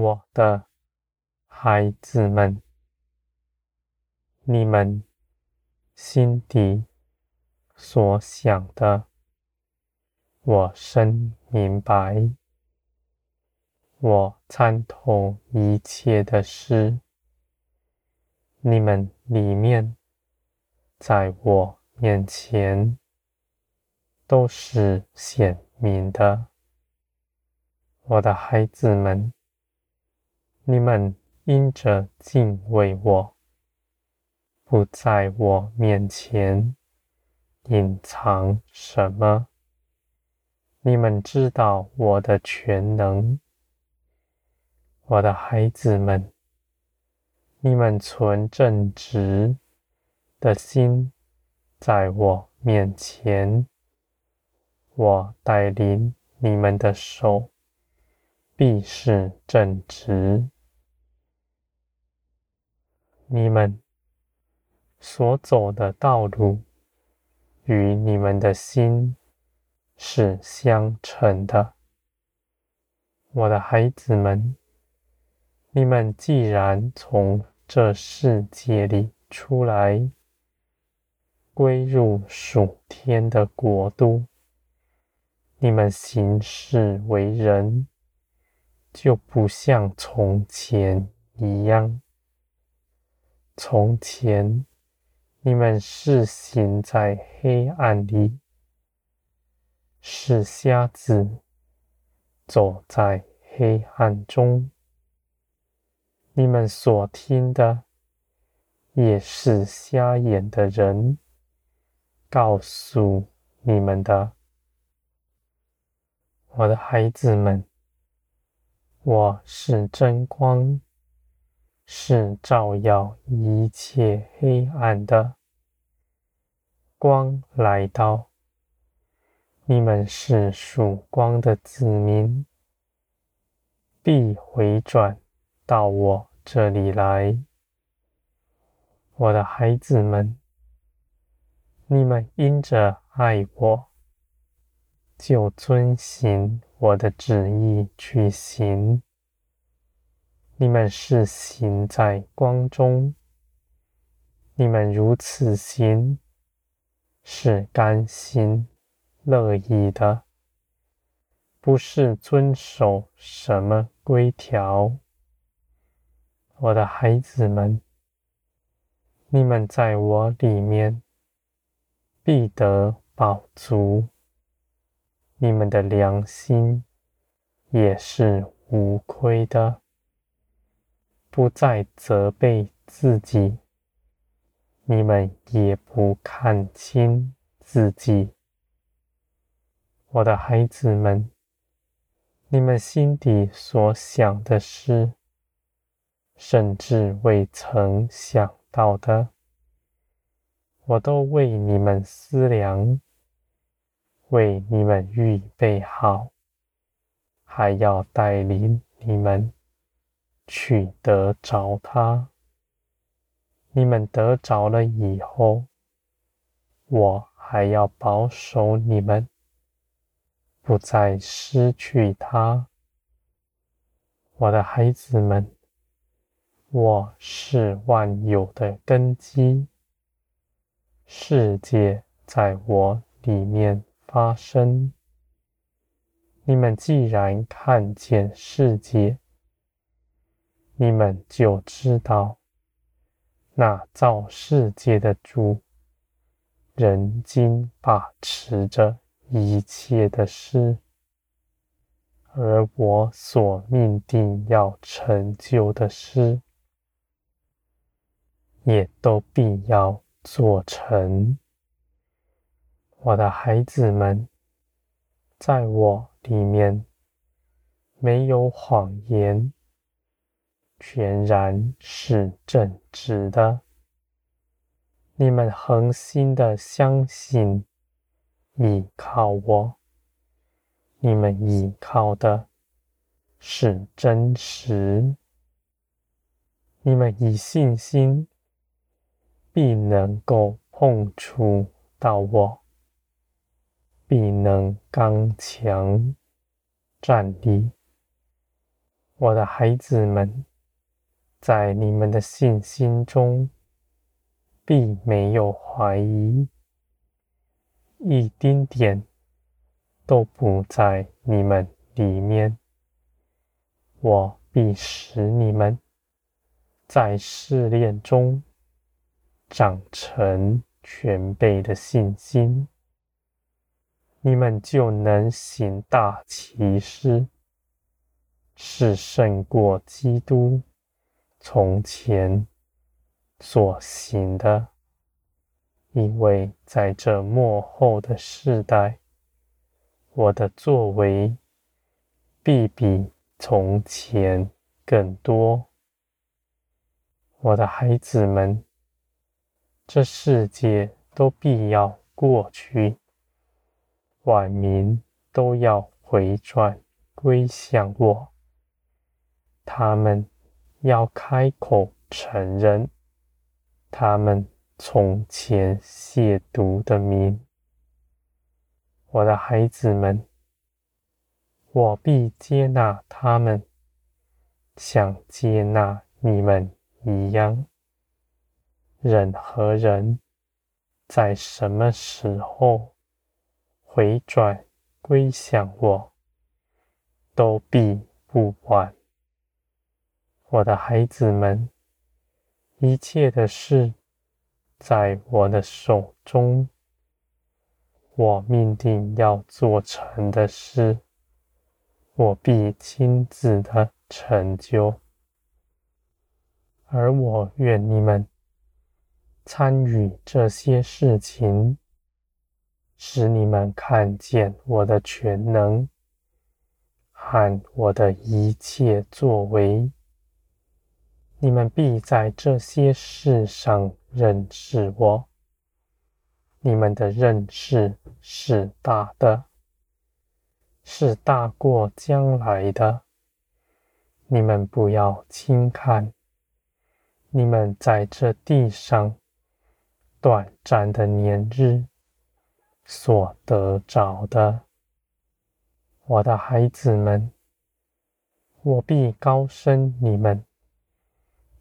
我的孩子们，你们心底所想的，我深明白。我参透一切的事，你们里面，在我面前，都是显明的。我的孩子们，你们因着敬畏我，不在我面前隐藏什么。你们知道我的全能。我的孩子们，你们存正直的心，在我面前，我带领你们的手。必是正直，你们所走的道路与你们的心是相称的。我的孩子们，你们既然从这世界里出来，归入属天的国度，你们行事为人。就不像从前一样。从前你们是行在黑暗里，是瞎子，走在黑暗中。你们所听的，也是瞎眼的人告诉你们的，我的孩子们。我是真光，是照耀一切黑暗的光来到。你们是曙光的子民，必回转到我这里来。我的孩子们，你们因着爱我，就遵行。我的旨意去行，你们是行在光中，你们如此行，是甘心乐意的，不是遵守什么规条。我的孩子们，你们在我里面必得饱足。你们的良心也是无亏的，不再责备自己，你们也不看清自己。我的孩子们，你们心底所想的事，甚至未曾想到的，我都为你们思量。为你们预备好，还要带领你们去得着它。你们得着了以后，我还要保守你们，不再失去它。我的孩子们，我是万有的根基，世界在我里面。发生。你们既然看见世界，你们就知道，那造世界的主，人经把持着一切的事，而我所命定要成就的事，也都必要做成。我的孩子们，在我里面没有谎言，全然是正直的。你们恒心的相信，依靠我，你们依靠的是真实。你们以信心，必能够碰触到我。必能刚强站立，我的孩子们，在你们的信心中必没有怀疑，一丁点都不在你们里面。我必使你们在试炼中长成全备的信心。你们就能行大奇事，是胜过基督从前所行的。因为在这末后的世代，我的作为必比从前更多。我的孩子们，这世界都必要过去。万民都要回转归向我，他们要开口承认他们从前亵渎的名。我的孩子们，我必接纳他们，像接纳你们一样。任何人在什么时候，回转归向我，都必不晚。我的孩子们，一切的事在我的手中，我命定要做成的事，我必亲自的成就。而我愿你们参与这些事情。使你们看见我的全能和我的一切作为，你们必在这些事上认识我。你们的认识是大的，是大过将来的。你们不要轻看你们在这地上短暂的年日。所得着的，我的孩子们，我必高升你们，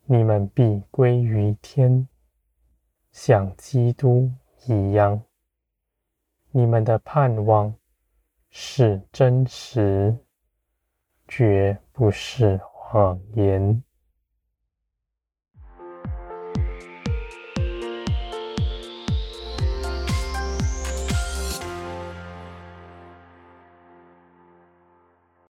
你们必归于天，像基督一样。你们的盼望是真实，绝不是谎言。